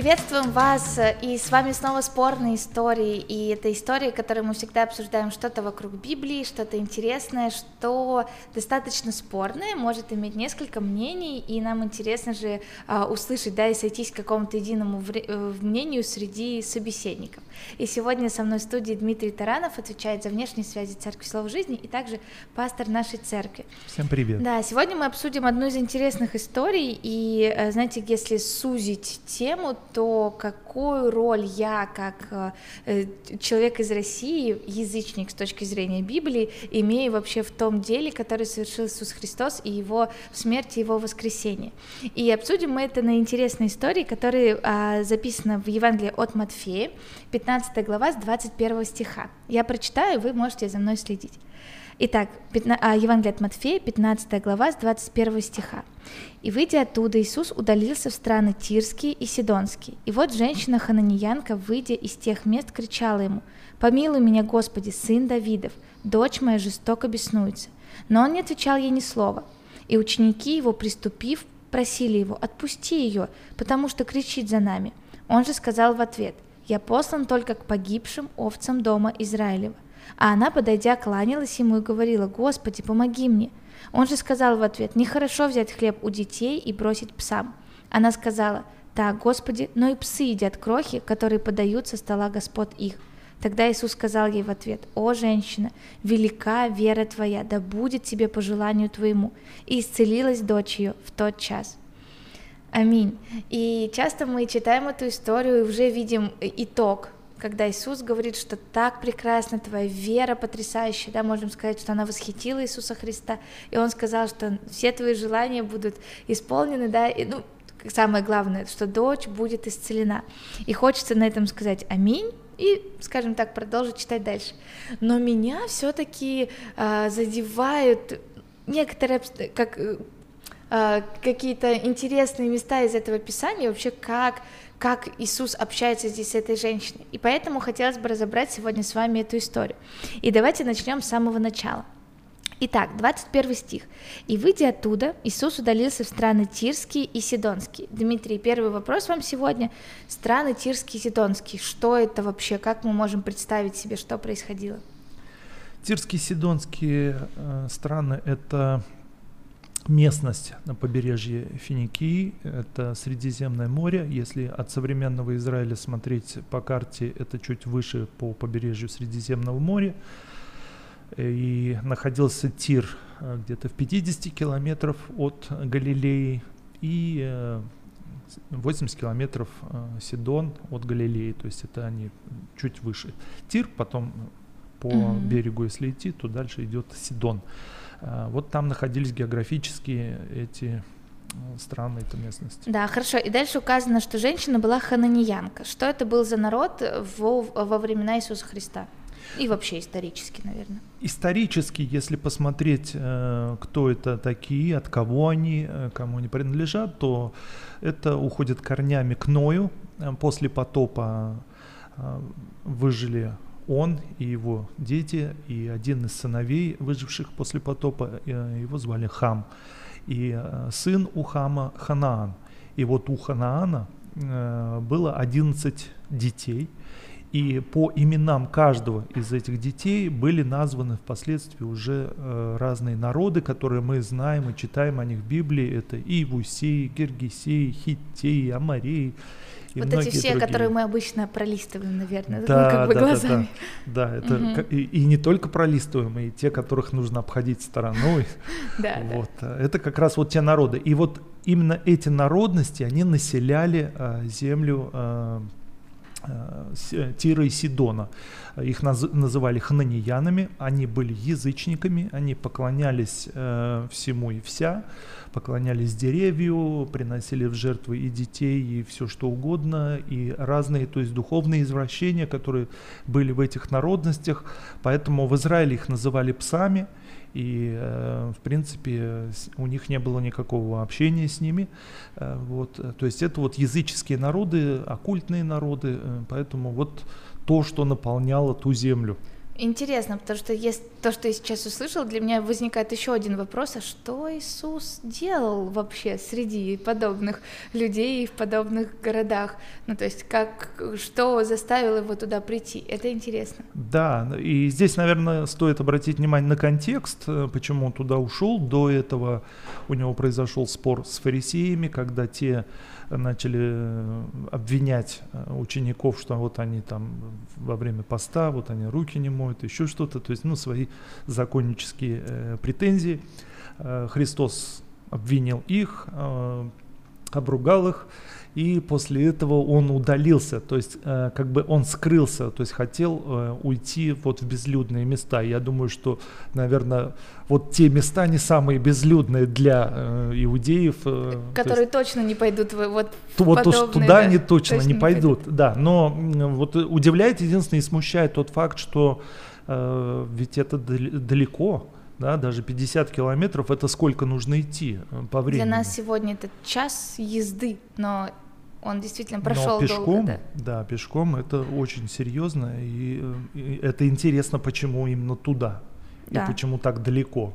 Приветствуем вас, и с вами снова спорные истории, и это истории, которые мы всегда обсуждаем что-то вокруг Библии, что-то интересное, что достаточно спорное, может иметь несколько мнений, и нам интересно же а, услышать, да, и сойтись к какому-то единому э, мнению среди собеседников. И сегодня со мной в студии Дмитрий Таранов, отвечает за внешние связи Церкви Слова Жизни, и также пастор нашей церкви. Всем привет. Да, сегодня мы обсудим одну из интересных историй, и, э, знаете, если сузить тему, то какую роль я, как э, человек из России, язычник с точки зрения Библии, имею вообще в том деле, который совершил Иисус Христос и его смерть и его воскресение. И обсудим мы это на интересной истории, которая а, записана в Евангелии от Матфея, 15 глава с 21 стиха. Я прочитаю, вы можете за мной следить. Итак, а, Евангелие от Матфея, 15 глава, с 21 стиха. «И выйдя оттуда, Иисус удалился в страны Тирские и Сидонские. И вот женщина-хананьянка, выйдя из тех мест, кричала ему, «Помилуй меня, Господи, сын Давидов, дочь моя жестоко беснуется». Но он не отвечал ей ни слова. И ученики его, приступив, просили его, «Отпусти ее, потому что кричит за нами». Он же сказал в ответ, «Я послан только к погибшим овцам дома Израилева». А она, подойдя, кланялась ему и говорила, «Господи, помоги мне». Он же сказал в ответ, «Нехорошо взять хлеб у детей и бросить псам». Она сказала, «Так, Господи, но и псы едят крохи, которые подают со стола Господ их». Тогда Иисус сказал ей в ответ, «О, женщина, велика вера твоя, да будет тебе по желанию твоему». И исцелилась дочь ее в тот час. Аминь. И часто мы читаем эту историю и уже видим итог когда Иисус говорит, что так прекрасна твоя вера потрясающая, да, можем сказать, что она восхитила Иисуса Христа, и Он сказал, что все твои желания будут исполнены, да, и, ну, самое главное, что дочь будет исцелена. И хочется на этом сказать аминь, и, скажем так, продолжить читать дальше. Но меня все-таки э, а, задевают некоторые, как э, какие-то интересные места из этого писания, вообще как как Иисус общается здесь с этой женщиной. И поэтому хотелось бы разобрать сегодня с вами эту историю. И давайте начнем с самого начала. Итак, 21 стих. «И выйдя оттуда, Иисус удалился в страны Тирские и Сидонские». Дмитрий, первый вопрос вам сегодня. Страны Тирские и Сидонские. Что это вообще? Как мы можем представить себе, что происходило? Тирские и Сидонские э, страны – это местность на побережье Финикии, это Средиземное море. Если от современного Израиля смотреть по карте, это чуть выше по побережью Средиземного моря. И находился Тир э, где-то в 50 километров от Галилеи и 80 э, километров э, Сидон от Галилеи, то есть это они чуть выше. Тир, потом по mm-hmm. берегу, если идти, то дальше идет Сидон. А, вот там находились географически эти э, страны, эта местность. Да, хорошо. И дальше указано, что женщина была хананиянка. Что это был за народ во, во времена Иисуса Христа? И вообще исторически, наверное. Исторически, если посмотреть, э, кто это такие, от кого они, э, кому они принадлежат, то это уходит корнями к Ною. После потопа выжили он и его дети, и один из сыновей, выживших после потопа, э, его звали Хам. И э, сын у Хама Ханаан. И вот у Ханаана э, было 11 детей, и по именам каждого из этих детей были названы впоследствии уже разные народы, которые мы знаем и читаем о них в Библии. Это Ивусей, Гергисей, Хиттей, Амарей, и вот эти все, другие. которые мы обычно пролистываем, наверное, да, ну, как бы да, глазами. Да, да, да это угу. и, и не только пролистываем, и те, которых нужно обходить стороной. Да, вот. Да. Это как раз вот те народы. И вот именно эти народности, они населяли а, землю а, а, Тира и Сидона. Их наз, называли хананиянами, они были язычниками, они поклонялись э, всему и вся поклонялись деревью, приносили в жертвы и детей, и все что угодно, и разные, то есть духовные извращения, которые были в этих народностях. Поэтому в Израиле их называли псами, и, э, в принципе, у них не было никакого общения с ними. Э, вот, то есть это вот языческие народы, оккультные народы, э, поэтому вот то, что наполняло ту землю. Интересно, потому что есть то, что я сейчас услышал, для меня возникает еще один вопрос, а что Иисус делал вообще среди подобных людей в подобных городах? Ну, то есть, как, что заставило его туда прийти? Это интересно. Да, и здесь, наверное, стоит обратить внимание на контекст, э, почему он туда ушел. До этого у него произошел спор с фарисеями, когда те начали э, обвинять э, учеников, что вот они там во время поста, вот они руки не моют, еще что-то, то есть, ну, свои законнические э, претензии. Э, Христос обвинил их, э, обругал их, и после этого он удалился, то есть э, как бы он скрылся, то есть хотел э, уйти вот в безлюдные места. Я думаю, что, наверное, вот те места не самые безлюдные для э, иудеев. Э, Которые то есть, точно не пойдут в вот в вот туда да, они точно, точно не, пойдут, пойдут, да. Но вот удивляет единственное и смущает тот факт, что э, ведь это далеко, да, даже 50 километров, это сколько нужно идти э, по времени? Для нас сегодня это час езды, но он действительно прошел но пешком, долго. Да. да, пешком это очень серьезно, и, э, и это интересно, почему именно туда, да. и почему так далеко.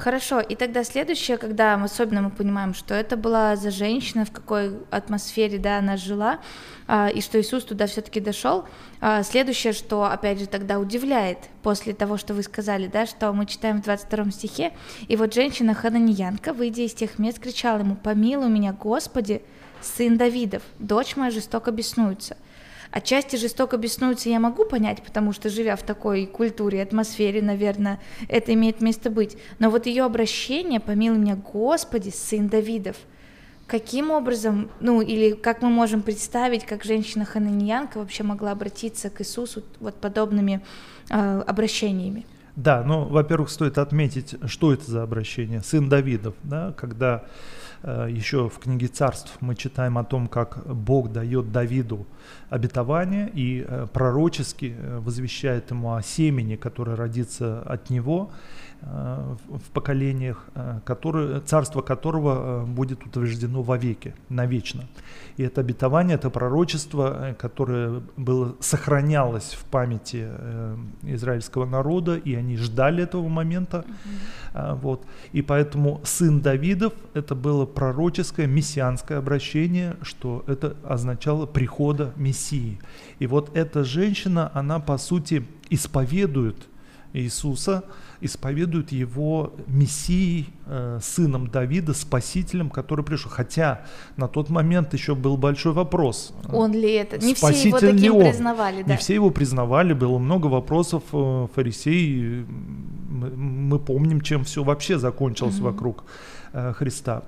Хорошо, и тогда следующее, когда особенно мы понимаем, что это была за женщина, в какой атмосфере, да, она жила, а, и что Иисус туда все-таки дошел. А, следующее, что, опять же, тогда удивляет, после того, что вы сказали, да, что мы читаем в 22 стихе, и вот женщина Хананиянка, выйдя из тех мест, кричала ему, помилуй меня, Господи, сын Давидов, дочь моя жестоко беснуется. Отчасти жестоко беснуются я могу понять, потому что живя в такой культуре, атмосфере, наверное, это имеет место быть. Но вот ее обращение, помилуй меня, Господи, сын Давидов, каким образом, ну или как мы можем представить, как женщина хананьянка вообще могла обратиться к Иисусу вот подобными э, обращениями? Да, ну, во-первых, стоит отметить, что это за обращение. Сын Давидов, да, когда еще в книге царств мы читаем о том, как Бог дает Давиду обетование и э, пророчески э, возвещает ему о семени, которое родится от него, Э, в поколениях, э, которые, царство которого э, будет утверждено вовеки, навечно. И это обетование, это пророчество, которое было, сохранялось в памяти израильского народа, и они ждали этого момента. Mm-hmm. Вот. И поэтому сын Давидов, это было пророческое, мессианское обращение, что это означало прихода Мессии. И вот эта женщина, она по сути исповедует Иисуса, исповедуют его мессией, э, сыном Давида, спасителем, который пришел. Хотя на тот момент еще был большой вопрос. Он ли это? Не все его таким он? признавали, да? Не все его признавали, было много вопросов э, фарисеи. Мы, мы помним, чем все вообще закончилось угу. вокруг э, Христа.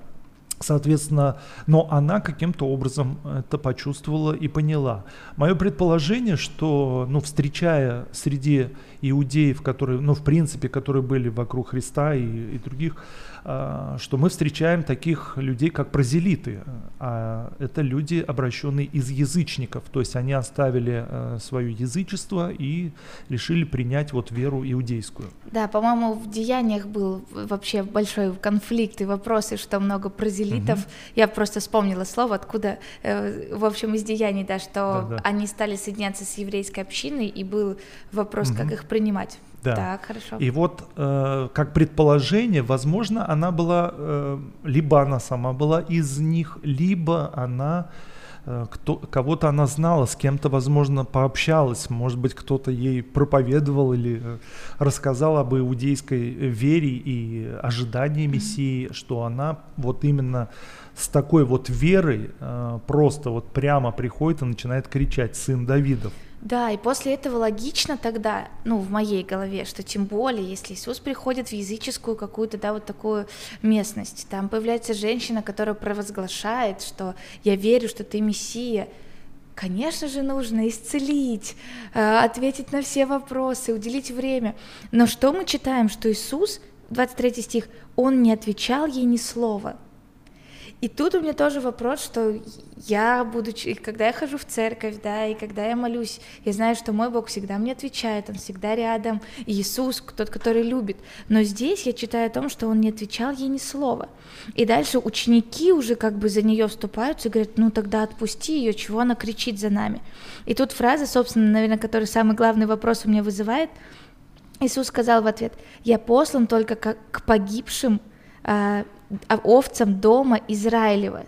Соответственно, но она каким-то образом это почувствовала и поняла. Мое предположение, что, ну, встречая среди иудеев, которые, ну, в принципе, которые были вокруг Христа и, и других, а, что мы встречаем таких людей, как прозелиты. А это люди, обращенные из язычников, то есть они оставили а, свое язычество и решили принять вот веру иудейскую. Да, по-моему, в деяниях был вообще большой конфликт и вопросы, что много прозелитов. Угу. Я просто вспомнила слово, откуда, э, в общем, из деяний, да, что да, да. они стали соединяться с еврейской общиной, и был вопрос, угу. как их принимать. Да. Так, хорошо. И вот э, как предположение, возможно, она была, э, либо она сама была из них, либо она кто, кого-то она знала, с кем-то, возможно, пообщалась, может быть, кто-то ей проповедовал или э, рассказал об иудейской вере и ожидании Мессии, что она вот именно с такой вот верой э, просто вот прямо приходит и начинает кричать «Сын Давидов». Да, и после этого логично тогда, ну, в моей голове, что тем более, если Иисус приходит в языческую какую-то, да, вот такую местность, там появляется женщина, которая провозглашает, что я верю, что ты Мессия, Конечно же, нужно исцелить, э, ответить на все вопросы, уделить время. Но что мы читаем, что Иисус, 23 стих, Он не отвечал ей ни слова. И тут у меня тоже вопрос, что я, будучи, когда я хожу в церковь, да, и когда я молюсь, я знаю, что мой Бог всегда мне отвечает, Он всегда рядом, Иисус, тот, который любит. Но здесь я читаю о том, что Он не отвечал ей ни слова. И дальше ученики уже как бы за нее вступаются и говорят, ну тогда отпусти ее, чего она кричит за нами. И тут фраза, собственно, наверное, которая самый главный вопрос у меня вызывает. Иисус сказал в ответ, я послан только как к погибшим э, овцам дома Израилева.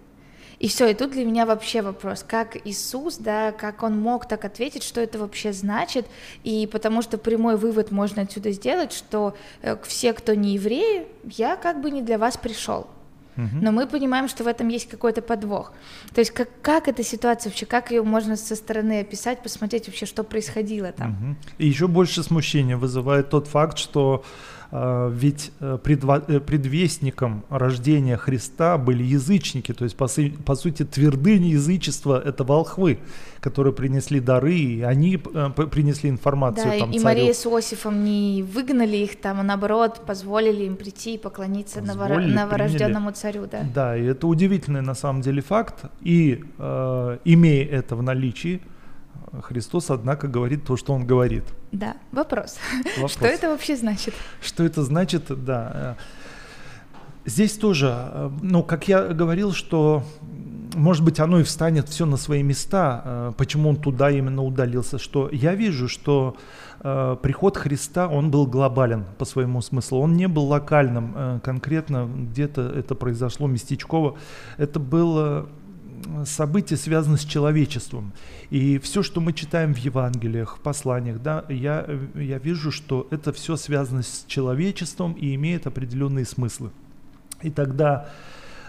И все, и тут для меня вообще вопрос, как Иисус, да, как он мог так ответить, что это вообще значит, и потому что прямой вывод можно отсюда сделать, что э, все, кто не евреи, я как бы не для вас пришел. Но мы понимаем, что в этом есть какой-то подвох. То есть как, как эта ситуация вообще, как ее можно со стороны описать, посмотреть вообще, что происходило там. Угу. И еще больше смущения вызывает тот факт, что а, ведь э, э, предвестником рождения Христа были язычники, то есть по, по сути твердыни язычества это волхвы, которые принесли дары, и они э, принесли информацию да, там, и царю. Мария с Иосифом не выгнали их там, а наоборот позволили им прийти и поклониться позволили, новорожденному приняли. царю. Да. да, и это удивительный на самом деле факт, и э, имея это в наличии, Христос, однако, говорит то, что Он говорит. Да, вопрос. вопрос. Что это вообще значит? Что это значит, да. Здесь тоже, ну, как я говорил, что, может быть, оно и встанет все на свои места, почему он туда именно удалился, что я вижу, что э, приход Христа, он был глобален по своему смыслу, он не был локальным, э, конкретно где-то это произошло местечково, это было события связаны с человечеством. И все, что мы читаем в Евангелиях, посланиях, да, я, я вижу, что это все связано с человечеством и имеет определенные смыслы. И тогда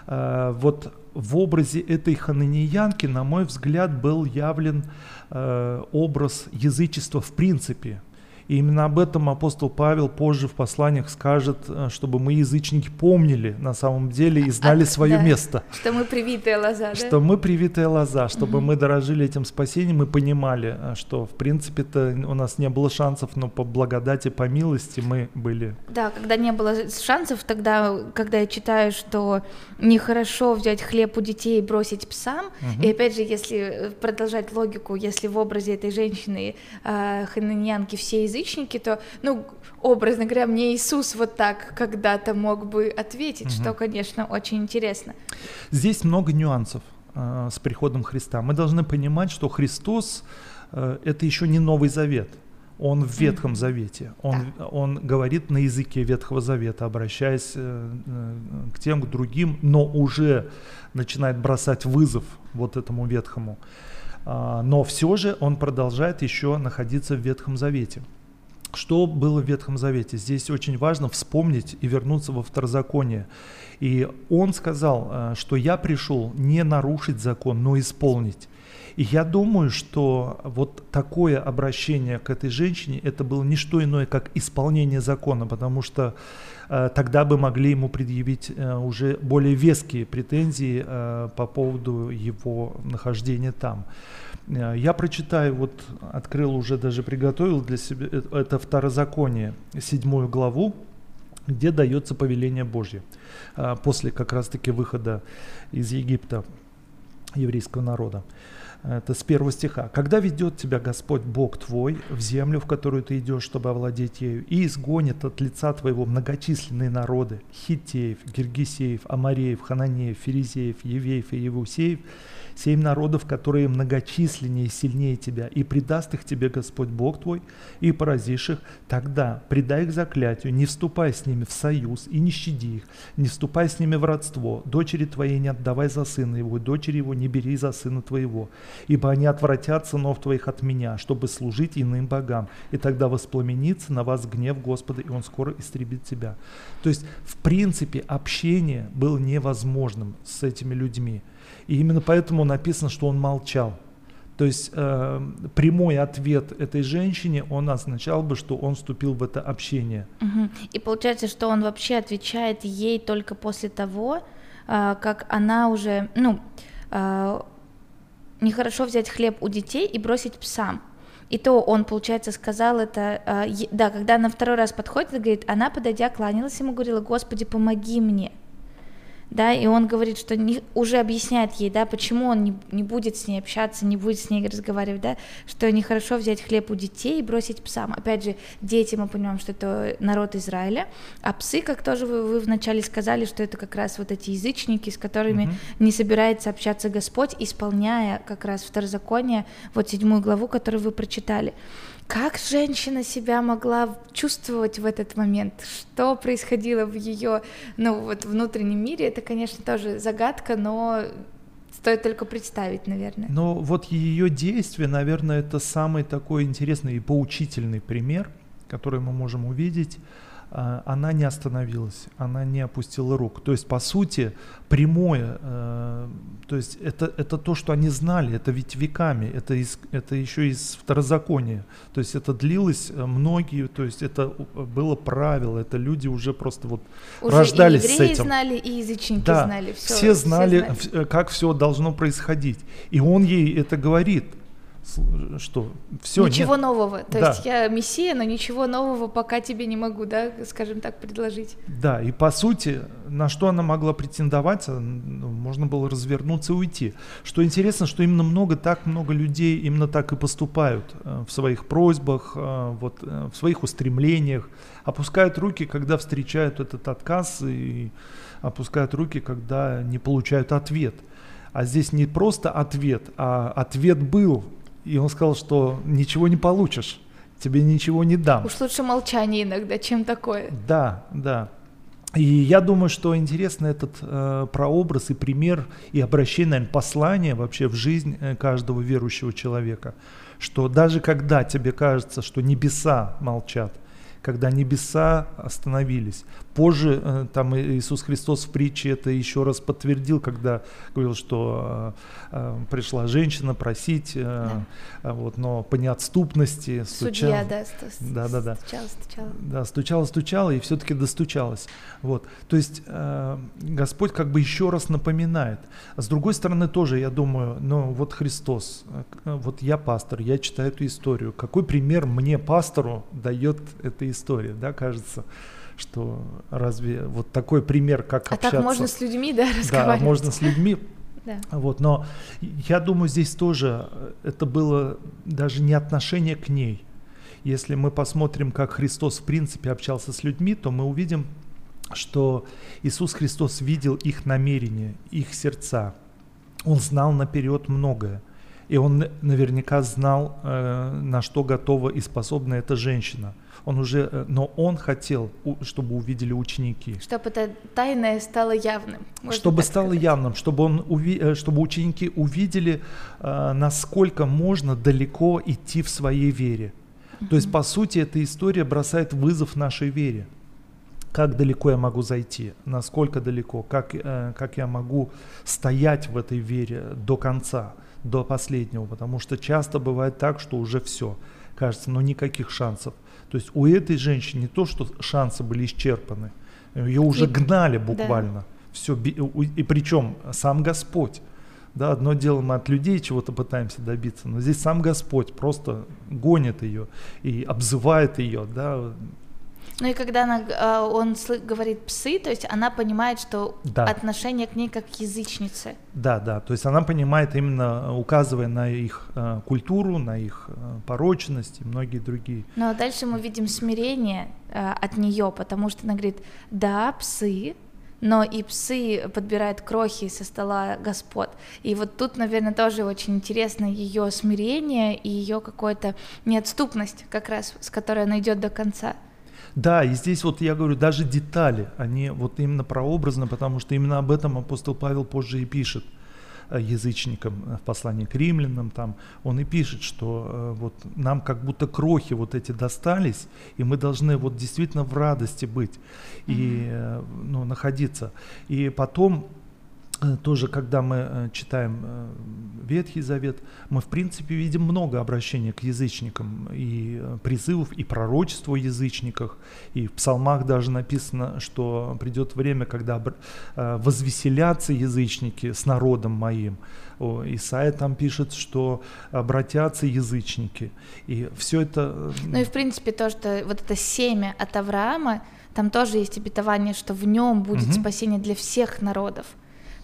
э, вот в образе этой хананиянки, на мой взгляд, был явлен э, образ язычества в принципе. И именно об этом апостол Павел позже в посланиях скажет, э, чтобы мы, язычники, помнили на самом деле и знали а, свое да, место. Что мы привитые лоза, Что да? мы привитые лоза, чтобы угу. мы дорожили этим спасением и понимали, э, что в принципе-то у нас не было шансов, но по благодати, по милости мы были. Да, когда не было шансов, тогда, когда я читаю, что нехорошо взять хлеб у детей и бросить псам, угу. и опять же, если э, продолжать логику, если в образе этой женщины э, хананьянки все язычники, язычники, то, ну, образно говоря, мне Иисус вот так когда-то мог бы ответить, угу. что, конечно, очень интересно. Здесь много нюансов э, с приходом Христа. Мы должны понимать, что Христос э, это еще не Новый Завет. Он в Ветхом Завете. Он, да. он говорит на языке Ветхого Завета, обращаясь э, э, к тем, к другим, но уже начинает бросать вызов вот этому Ветхому. А, но все же он продолжает еще находиться в Ветхом Завете. Что было в Ветхом Завете? Здесь очень важно вспомнить и вернуться во второзаконие. И он сказал, э, что я пришел не нарушить закон, но исполнить. И я думаю, что вот такое обращение к этой женщине, это было не что иное, как исполнение закона, потому что э, тогда бы могли ему предъявить э, уже более веские претензии э, по поводу его нахождения там. Э, я прочитаю, вот открыл уже, даже приготовил для себя, э, это второзаконие, седьмую главу, где дается повеление Божье, э, после как раз-таки выхода из Египта еврейского народа. Это с первого стиха. «Когда ведет тебя Господь Бог твой в землю, в которую ты идешь, чтобы овладеть ею, и изгонит от лица твоего многочисленные народы, хитеев, гиргисеев, амареев, хананеев, ферезеев, евеев и евусеев, семь народов, которые многочисленнее и сильнее тебя, и предаст их тебе Господь Бог твой, и поразишь их, тогда предай их заклятию, не вступай с ними в союз и не щади их, не вступай с ними в родство, дочери твоей не отдавай за сына его, дочери его не бери за сына твоего, ибо они отвратят сынов твоих от меня, чтобы служить иным богам, и тогда воспламенится на вас гнев Господа, и он скоро истребит тебя. То есть, в принципе, общение было невозможным с этими людьми. И именно поэтому написано, что он молчал. То есть э, прямой ответ этой женщине, он означал бы, что он вступил в это общение. Угу. И получается, что он вообще отвечает ей только после того, э, как она уже, ну, э, нехорошо взять хлеб у детей и бросить псам. И то он, получается, сказал это, э, да, когда она второй раз подходит говорит, она, подойдя, кланялась ему, говорила, Господи, помоги мне. Да, и он говорит, что не, уже объясняет ей, да, почему он не, не будет с ней общаться, не будет с ней разговаривать, да, что нехорошо взять хлеб у детей и бросить псам. Опять же, дети, мы понимаем, что это народ Израиля, а псы, как тоже вы, вы вначале сказали, что это как раз вот эти язычники, с которыми угу. не собирается общаться Господь, исполняя как раз второзаконие, вот седьмую главу, которую вы прочитали. Как женщина себя могла чувствовать в этот момент? Что происходило в ее, ну вот внутреннем мире? Это, конечно, тоже загадка, но стоит только представить, наверное. Но вот ее действие, наверное, это самый такой интересный и поучительный пример, который мы можем увидеть она не остановилась, она не опустила рук. То есть, по сути, прямое, э, то есть это, это то, что они знали, это ведь веками, это, из, это еще из второзакония. То есть это длилось э, многие, то есть это было правило, это люди уже просто вот уже рождались и с этим. знали, и язычники да, знали. Все, все знали, все знали, как все должно происходить. И он ей это говорит – что все ничего нет. нового. То да. есть я мессия но ничего нового пока тебе не могу да скажем так предложить. Да и по сути на что она могла претендовать можно было развернуться и уйти. Что интересно что именно много так много людей именно так и поступают э, в своих просьбах э, вот э, в своих устремлениях. Опускают руки когда встречают этот отказ и опускают руки когда не получают ответ. А здесь не просто ответ, а ответ был, и он сказал, что ничего не получишь, тебе ничего не дам. Уж лучше молчание иногда, чем такое. Да, да. И я думаю, что интересно этот э, прообраз и пример и обращение, наверное, послание вообще в жизнь э, каждого верующего человека, что даже когда тебе кажется, что небеса молчат, когда небеса остановились. Позже э, там Иисус Христос в притче это еще раз подтвердил, когда говорил, что э, э, пришла женщина просить, да. вот, но по неотступности стучала. Судья, да, да, да, да. стучала, стучала. Да, стучала, стучала и все-таки достучалась. Вот. То есть Господь как бы еще раз напоминает. А с другой стороны тоже, я думаю, ну вот Христос, вот я пастор, я читаю эту историю. Какой пример мне, пастору, дает эта история, да, кажется? что разве вот такой пример, как а общаться... так можно с людьми, да, разговаривать? Да, можно с людьми. Да. Вот, но я думаю, здесь тоже это было даже не отношение к ней. Если мы посмотрим, как Христос в принципе общался с людьми, то мы увидим, что Иисус Христос видел их намерения, их сердца. Он знал наперед многое. И он наверняка знал, э, на что готова и способна эта женщина – он уже, э, но он хотел, чтобы увидели ученики. Чтобы это тайное стало явным. Чтобы стало сказать. явным, чтобы, он, э, чтобы ученики увидели, э, насколько можно далеко идти в своей вере. То есть, по сути, эта история бросает вызов нашей вере. Как далеко я могу зайти, насколько далеко, как, как я могу стоять в этой вере до конца, до последнего, потому что часто бывает так, что уже все, кажется, ну никаких шансов. То есть у этой женщины не то, что шансы были исчерпаны, ее уже и, гнали буквально. Да. Все, и причем сам Господь. Да, одно дело мы от людей чего-то пытаемся добиться, но здесь сам Господь просто гонит ее и обзывает ее, да, ну и когда она, а, он говорит псы, то есть она понимает, что да. отношение к ней как к язычнице. Да, да, то есть она понимает именно, указывая на их э, культуру, на их э, порочность и многие другие. Ну а дальше мы видим смирение э, от нее, потому что она говорит, да, псы, но и псы подбирают крохи со стола господ. И вот тут, наверное, тоже очень интересно ее смирение и ее какая-то неотступность, как раз, с которой она идет до конца. Да, и здесь вот я говорю, даже детали, они вот именно прообразны, потому что именно об этом апостол Павел позже и пишет э, язычникам в послании к римлянам, там он и пишет, что э, вот нам как будто крохи вот эти достались, и мы должны вот действительно в радости быть и э, ну, находиться. И потом Э, тоже, когда мы э, читаем э, Ветхий Завет, мы, в принципе, видим много обращений к язычникам, и призывов, и пророчеств о язычниках, и в псалмах даже написано, что придет время, когда возвеселятся язычники с народом моим. Исаия там пишет, что обратятся язычники. И все это... Ну и, в принципе, то, что вот это семя от Авраама, там тоже есть обетование, что в нем будет угу. спасение для всех народов.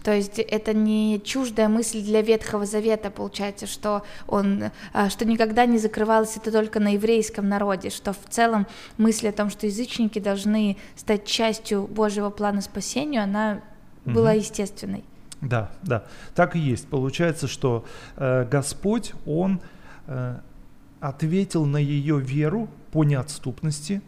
То есть это не чуждая мысль для Ветхого Завета, получается, что он, а, что никогда не закрывалось это только на еврейском народе, что в целом мысль о том, что язычники должны стать частью Божьего плана спасения, она угу. была естественной. Да, да, так и есть. Получается, что э, Господь, Он э, ответил на ее веру по неотступности,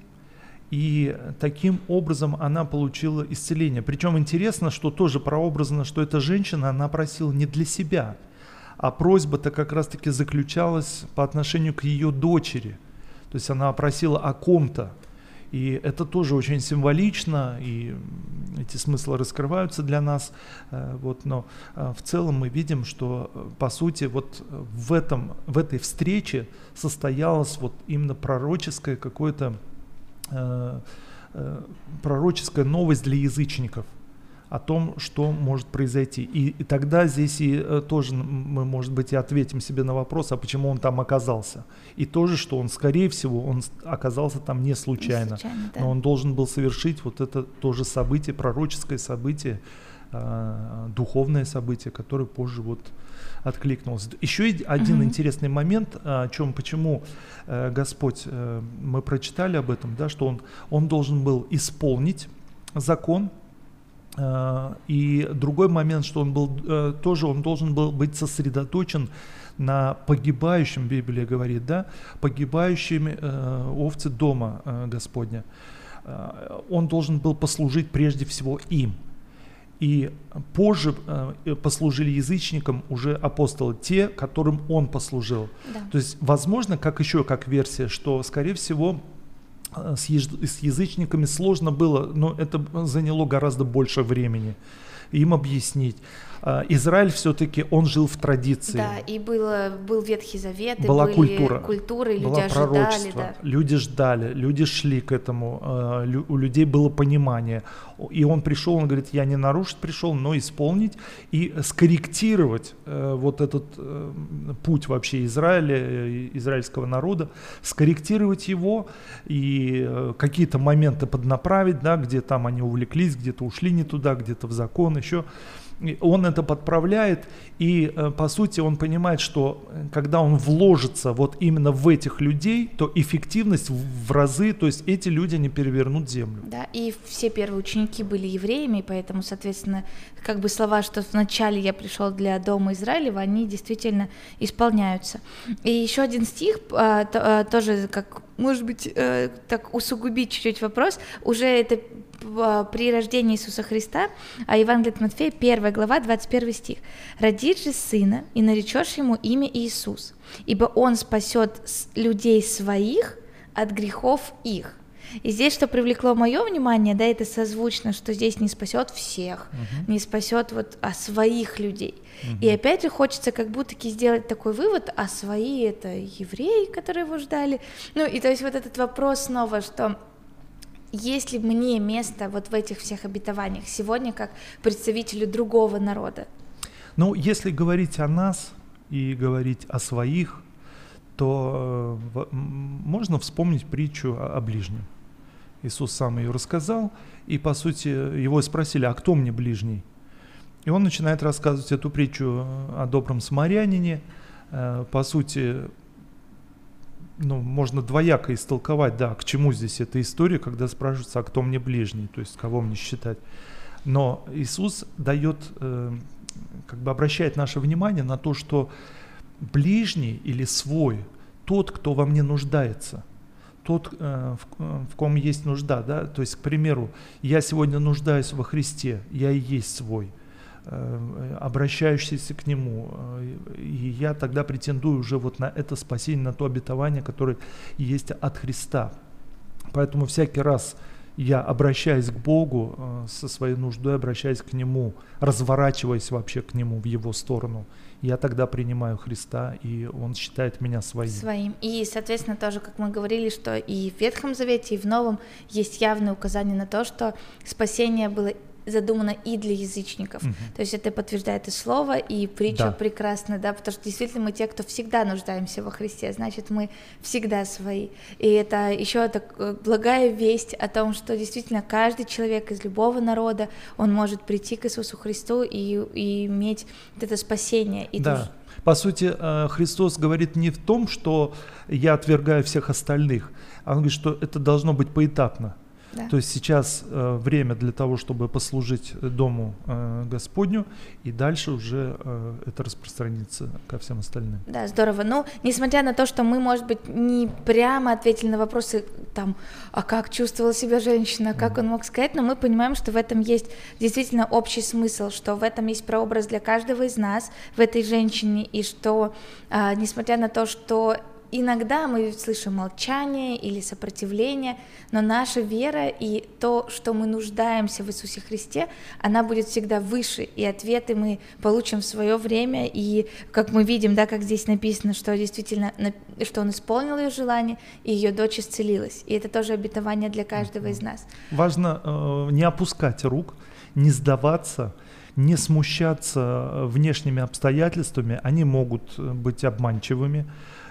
и таким образом она получила исцеление. Причем интересно, что тоже прообразно, что эта женщина, она просила не для себя, а просьба-то как раз-таки заключалась по отношению к ее дочери. То есть она просила о ком-то. И это тоже очень символично, и эти смыслы раскрываются для нас. Э, вот, но э, в целом мы видим, что э, по сути вот в, этом, в этой встрече состоялось вот именно пророческое какое-то пророческая новость для язычников о том, что может произойти. И, и тогда здесь и э, тоже мы, может быть, и ответим себе на вопрос, а почему он там оказался. И тоже, что он, скорее всего, он оказался там не случайно, не случайно да. но он должен был совершить вот это тоже событие, пророческое событие, э, духовное событие, которое позже вот откликнулось. Еще один угу. интересный момент, о чем, почему э, Господь, э, мы прочитали об этом, да, что он, он должен был исполнить закон, э, и другой момент, что он был тоже, он должен был быть сосредоточен на погибающем, Библия говорит, да, погибающими э, овцы дома э, Господня. Э, он должен был послужить прежде всего им. И позже э, послужили язычникам уже апостолы, те, которым он послужил. Да. То есть, возможно, как еще как версия, что, скорее всего, э, с, с язычниками сложно было, но это заняло гораздо больше времени им объяснить. А, Израиль все-таки, он жил в традиции. Да, и было, был Ветхий Завет, была были культура, культуры, люди было ожидали. Да. Люди ждали, люди шли к этому, а, у людей было понимание. И он пришел, он говорит, я не нарушить пришел, но исполнить и скорректировать э, вот этот э, путь вообще Израиля, э, израильского народа, скорректировать его и какие-то моменты поднаправить, да, где там они увлеклись, где-то ушли не туда, где-то в закон еще он это подправляет, и э, по сути он понимает, что э, когда он вложится вот именно в этих людей, то эффективность в разы, то есть эти люди не перевернут землю. Да, и все первые ученики были евреями, поэтому, соответственно, как бы слова, что вначале я пришел для дома Израилева, они действительно исполняются. И еще один стих, а, а, тоже как может быть, э, так усугубить чуть-чуть вопрос, уже это при рождении Иисуса Христа, а Евангелие от Матфея, 1 глава, 21 стих. «Родишь же сына, и наречешь ему имя Иисус, ибо он спасет людей своих от грехов их». И здесь, что привлекло мое внимание, да, это созвучно, что здесь не спасет всех, uh-huh. не спасет вот а своих людей. Uh-huh. И опять же хочется как будто сделать такой вывод, а свои это евреи, которые его ждали. Ну и то есть вот этот вопрос снова, что есть ли мне место вот в этих всех обетованиях сегодня как представителю другого народа? Ну, если говорить о нас и говорить о своих, то э, можно вспомнить притчу о, ближнем. Иисус сам ее рассказал, и по сути его спросили, а кто мне ближний? И он начинает рассказывать эту притчу о добром самарянине. Э, по сути, ну, можно двояко истолковать, да, к чему здесь эта история, когда спрашивается, а кто мне ближний, то есть кого мне считать. Но Иисус дает, э, как бы обращает наше внимание на то, что ближний или свой, тот, кто во мне нуждается, тот, э, в, в ком есть нужда, да, то есть, к примеру, я сегодня нуждаюсь во Христе, я и есть свой – обращающийся к Нему. Э, и я тогда претендую уже вот на это спасение, на то обетование, которое есть от Христа. Поэтому всякий раз я обращаюсь к Богу э, со своей нуждой, обращаясь к Нему, разворачиваясь вообще к Нему, в Его сторону, я тогда принимаю Христа, и Он считает меня своим. Своим. И, соответственно, тоже, как мы говорили, что и в Ветхом Завете, и в Новом есть явное указание на то, что спасение было задумано и для язычников. Угу. То есть это подтверждает и слово, и притча да. прекрасно, да, потому что действительно мы те, кто всегда нуждаемся во Христе, значит, мы всегда свои. И это еще так, э, благая весть о том, что действительно каждый человек из любого народа, он может прийти к Иисусу Христу и, и иметь вот это спасение. И да. По сути, э, Христос говорит не в том, что я отвергаю всех остальных, а он говорит, что это должно быть поэтапно. Да. То есть сейчас э, время для того, чтобы послужить Дому э, Господню, и дальше уже э, это распространится ко всем остальным. Да, здорово. Ну, несмотря на то, что мы, может быть, не прямо ответили на вопросы, там, а как чувствовала себя женщина, как mm он мог сказать, но мы понимаем, что в этом есть действительно общий смысл, что в этом есть прообраз для каждого из нас, в этой женщине, и что, э, несмотря на то, что Иногда мы слышим молчание или сопротивление, но наша вера и то, что мы нуждаемся в Иисусе Христе, она будет всегда выше, и ответы мы получим в свое время, и как мы видим, да, как здесь написано, что действительно, что Он исполнил ее желание, и ее дочь исцелилась, и это тоже обетование для каждого из нас. Важно э, не опускать рук, не сдаваться, не смущаться внешними обстоятельствами, они могут быть обманчивыми,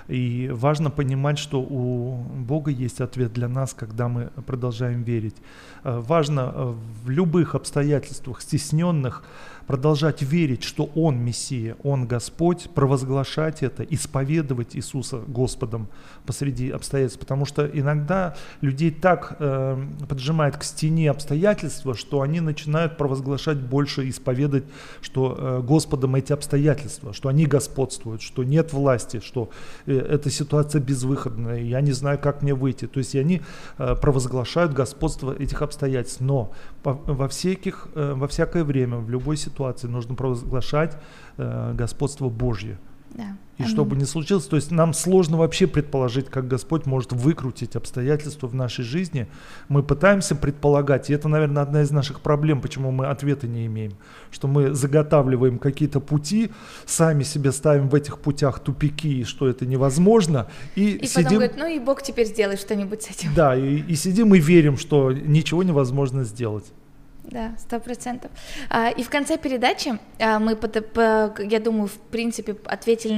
и важно понимать, что у Бога есть ответ для нас, когда мы продолжаем верить. Э, важно э, в любых обстоятельствах стесненных продолжать верить, что Он Мессия, Он Господь, провозглашать это, исповедовать Иисуса Господом посреди обстоятельств, потому что иногда людей так э, поджимает к стене обстоятельства, что они начинают провозглашать больше, исповедать, что э, Господом эти обстоятельства, что они господствуют, что нет власти, что э, эта ситуация безвыходная, я не знаю, как мне выйти. То есть они э, провозглашают господство этих обстоятельств, но во, всяких, э, во всякое время, в любой ситуации нужно провозглашать э, господство Божье. Да. И Аминь. что бы ни случилось, то есть нам сложно вообще предположить, как Господь может выкрутить обстоятельства в нашей жизни. Мы пытаемся предполагать, и это, наверное, одна из наших проблем, почему мы ответа не имеем. Что мы заготавливаем какие-то пути, сами себе ставим в этих путях тупики, что это невозможно. И, и сидим... потом говорит, ну и Бог теперь сделает что-нибудь с этим. Да, и, и сидим и верим, что ничего невозможно сделать. Да, сто процентов. А, и в конце передачи а, мы, я думаю, в принципе, ответили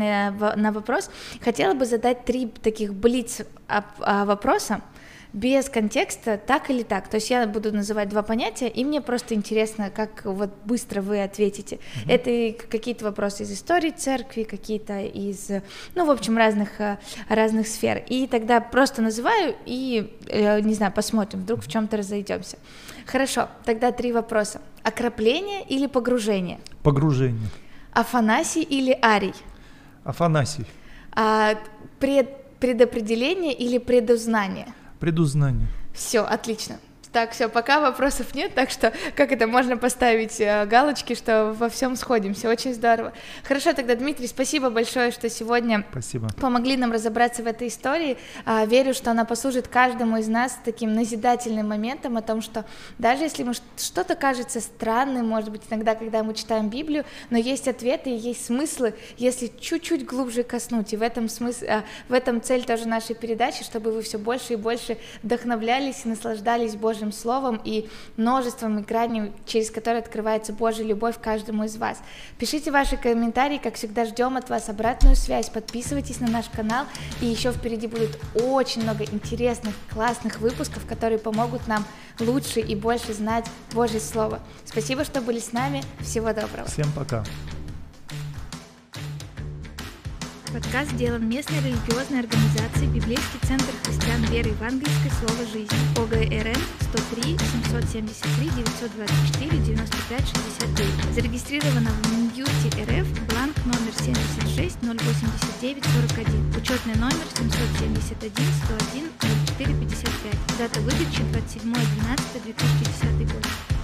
на вопрос. Хотела бы задать три таких блиц а, вопроса без контекста, так или так. То есть я буду называть два понятия, и мне просто интересно, как вот быстро вы ответите. Mm-hmm. Это какие-то вопросы из истории церкви, какие-то из, ну, в общем, разных, разных сфер. И тогда просто называю и, э, не знаю, посмотрим, вдруг в чем-то разойдемся. Хорошо, тогда три вопроса. Окропление или погружение? Погружение. Афанасий или Арий? Афанасий. А, пред, предопределение или предузнание? Предузнание. Все, отлично. Так, все, пока вопросов нет, так что как это можно поставить э, галочки, что во всем сходимся, очень здорово. Хорошо, тогда, Дмитрий, спасибо большое, что сегодня спасибо. помогли нам разобраться в этой истории. А, верю, что она послужит каждому из нас таким назидательным моментом о том, что даже если мы что-то кажется странным, может быть, иногда, когда мы читаем Библию, но есть ответы и есть смыслы, если чуть-чуть глубже коснуть. И в этом смысл, а, в этом цель тоже нашей передачи, чтобы вы все больше и больше вдохновлялись и наслаждались Божьим Божьим Словом и множеством граней, через которые открывается Божья любовь каждому из вас. Пишите ваши комментарии, как всегда ждем от вас обратную связь, подписывайтесь на наш канал, и еще впереди будет очень много интересных, классных выпусков, которые помогут нам лучше и больше знать Божье Слово. Спасибо, что были с нами. Всего доброго. Всем пока. Подкаст сделан местной религиозной организацией Библейский центр христиан веры евангельской Слово жизни ОГРН 103 773 924 95 69. Зарегистрировано в Минюте РФ бланк номер 76 089 41. Учетный номер 771 101 04 55. Дата выдачи 27 12 2010 год.